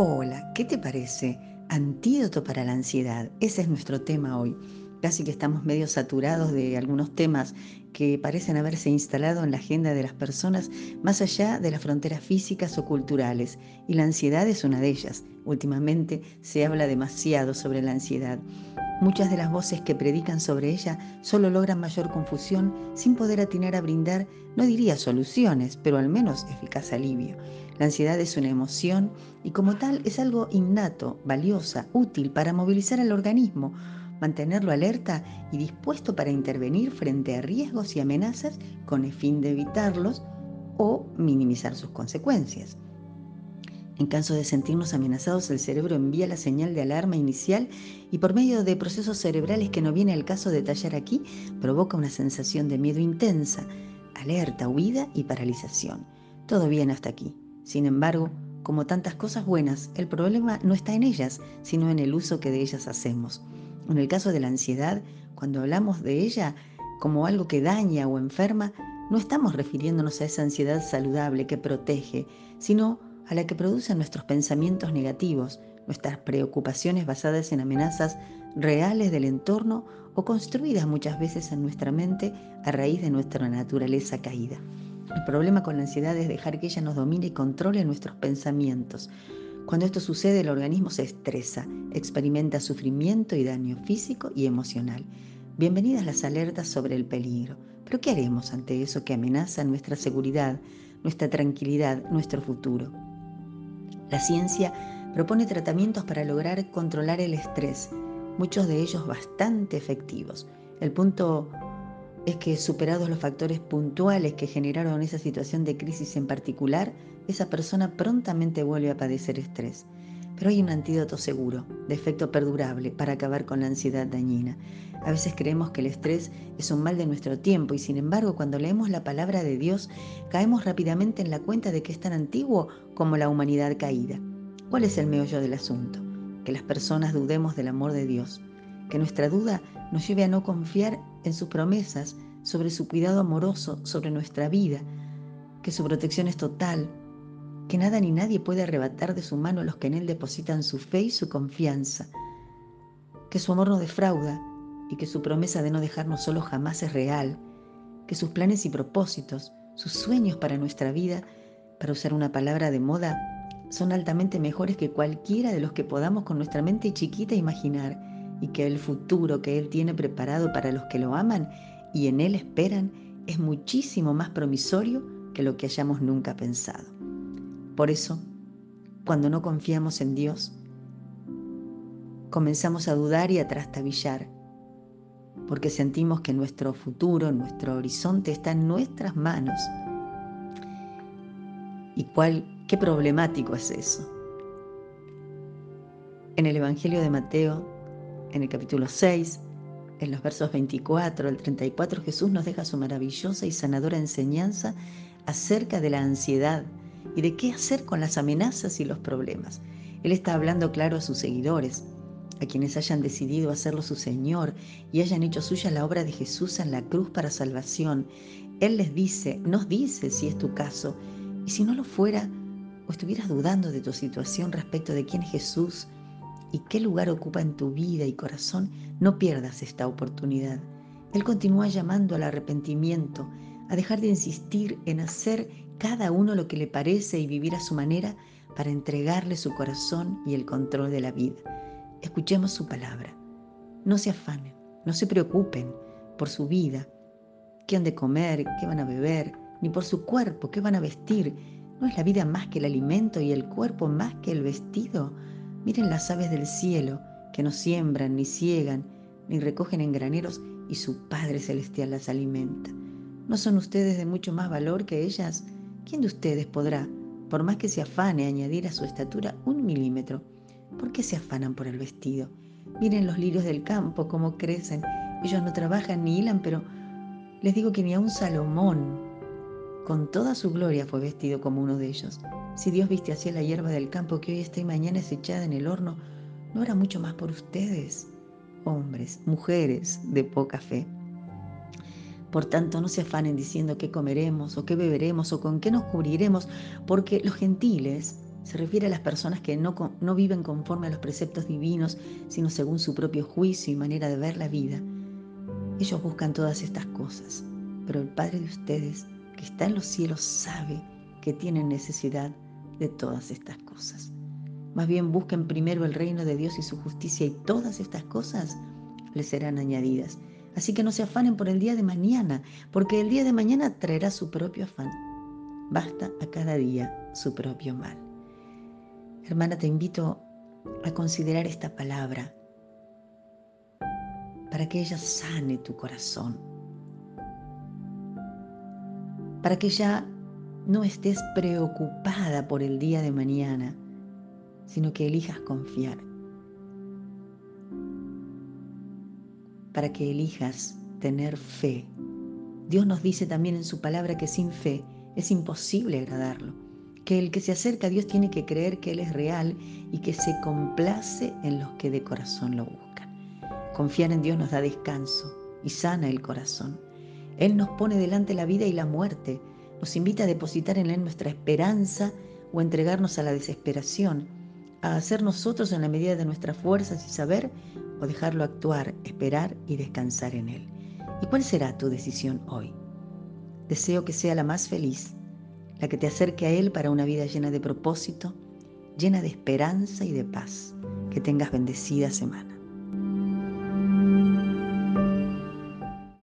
Hola, ¿qué te parece? Antídoto para la ansiedad. Ese es nuestro tema hoy. Casi que estamos medio saturados de algunos temas que parecen haberse instalado en la agenda de las personas más allá de las fronteras físicas o culturales, y la ansiedad es una de ellas. Últimamente se habla demasiado sobre la ansiedad. Muchas de las voces que predican sobre ella solo logran mayor confusión sin poder atinar a brindar, no diría soluciones, pero al menos eficaz alivio. La ansiedad es una emoción y como tal es algo innato, valiosa, útil para movilizar al organismo, mantenerlo alerta y dispuesto para intervenir frente a riesgos y amenazas con el fin de evitarlos o minimizar sus consecuencias. En caso de sentirnos amenazados, el cerebro envía la señal de alarma inicial y por medio de procesos cerebrales que no viene al caso detallar aquí, provoca una sensación de miedo intensa, alerta, huida y paralización. Todo bien hasta aquí. Sin embargo, como tantas cosas buenas, el problema no está en ellas, sino en el uso que de ellas hacemos. En el caso de la ansiedad, cuando hablamos de ella como algo que daña o enferma, no estamos refiriéndonos a esa ansiedad saludable que protege, sino a la que producen nuestros pensamientos negativos, nuestras preocupaciones basadas en amenazas reales del entorno o construidas muchas veces en nuestra mente a raíz de nuestra naturaleza caída. El problema con la ansiedad es dejar que ella nos domine y controle nuestros pensamientos. Cuando esto sucede, el organismo se estresa, experimenta sufrimiento y daño físico y emocional. Bienvenidas las alertas sobre el peligro. Pero ¿qué haremos ante eso que amenaza nuestra seguridad, nuestra tranquilidad, nuestro futuro? La ciencia propone tratamientos para lograr controlar el estrés, muchos de ellos bastante efectivos. El punto es que superados los factores puntuales que generaron esa situación de crisis en particular, esa persona prontamente vuelve a padecer estrés. Pero hay un antídoto seguro, de efecto perdurable, para acabar con la ansiedad dañina. A veces creemos que el estrés es un mal de nuestro tiempo y sin embargo cuando leemos la palabra de Dios caemos rápidamente en la cuenta de que es tan antiguo como la humanidad caída. ¿Cuál es el meollo del asunto? Que las personas dudemos del amor de Dios, que nuestra duda nos lleve a no confiar en sus promesas, sobre su cuidado amoroso, sobre nuestra vida, que su protección es total, que nada ni nadie puede arrebatar de su mano a los que en Él depositan su fe y su confianza, que su amor no defrauda y que su promesa de no dejarnos solos jamás es real, que sus planes y propósitos, sus sueños para nuestra vida, para usar una palabra de moda, son altamente mejores que cualquiera de los que podamos con nuestra mente chiquita imaginar y que el futuro que Él tiene preparado para los que lo aman y en Él esperan es muchísimo más promisorio que lo que hayamos nunca pensado. Por eso, cuando no confiamos en Dios, comenzamos a dudar y a trastabillar, porque sentimos que nuestro futuro, nuestro horizonte está en nuestras manos ¿Y cuál, qué problemático es eso? En el Evangelio de Mateo, en el capítulo 6, en los versos 24 al 34, Jesús nos deja su maravillosa y sanadora enseñanza acerca de la ansiedad y de qué hacer con las amenazas y los problemas. Él está hablando claro a sus seguidores, a quienes hayan decidido hacerlo su Señor y hayan hecho suya la obra de Jesús en la cruz para salvación. Él les dice, nos dice si es tu caso, y si no lo fuera, o estuvieras dudando de tu situación respecto de quién es Jesús y qué lugar ocupa en tu vida y corazón, no pierdas esta oportunidad. Él continúa llamando al arrepentimiento, a dejar de insistir en hacer cada uno lo que le parece y vivir a su manera para entregarle su corazón y el control de la vida. Escuchemos su palabra. No se afanen, no se preocupen por su vida, qué han de comer, qué van a beber, ni por su cuerpo, ¿qué van a vestir? ¿No es la vida más que el alimento y el cuerpo más que el vestido? Miren las aves del cielo, que no siembran, ni ciegan, ni recogen en graneros, y su Padre Celestial las alimenta. ¿No son ustedes de mucho más valor que ellas? ¿Quién de ustedes podrá, por más que se afane, añadir a su estatura un milímetro? ¿Por qué se afanan por el vestido? Miren los lirios del campo, cómo crecen. Ellos no trabajan ni hilan, pero les digo que ni a un Salomón, con toda su gloria fue vestido como uno de ellos. Si Dios viste así la hierba del campo que hoy está y mañana es echada en el horno, ¿no hará mucho más por ustedes, hombres, mujeres de poca fe? Por tanto, no se afanen diciendo qué comeremos o qué beberemos o con qué nos cubriremos, porque los gentiles Se refiere a las personas que no, no viven conforme a los preceptos divinos, sino según su propio juicio y manera de ver la vida. Ellos buscan todas estas cosas, pero el Padre de ustedes, que está en los cielos, sabe que tienen necesidad de todas estas cosas. Más bien busquen primero el reino de Dios y su justicia y todas estas cosas les serán añadidas. Así que no se afanen por el día de mañana, porque el día de mañana traerá su propio afán. Basta a cada día su propio mal. Hermana, te invito a considerar esta palabra para que ella sane tu corazón, para que ya no estés preocupada por el día de mañana, sino que elijas confiar para que elijas tener fe. Dios nos dice también en su palabra que sin fe es imposible agradarlo, que el que se acerca a Dios tiene que creer que Él es real y que se complace en los que de corazón lo buscan. Confiar en Dios nos da descanso y sana el corazón. Él nos pone delante la vida y la muerte, nos invita a depositar en Él nuestra esperanza o entregarnos a la desesperación, a hacer nosotros en la medida de nuestras fuerzas y saber o dejarlo actuar, esperar y descansar en Él. ¿Y cuál será tu decisión hoy? Deseo que sea la más feliz, la que te acerque a Él para una vida llena de propósito, llena de esperanza y de paz. Que tengas bendecida semana.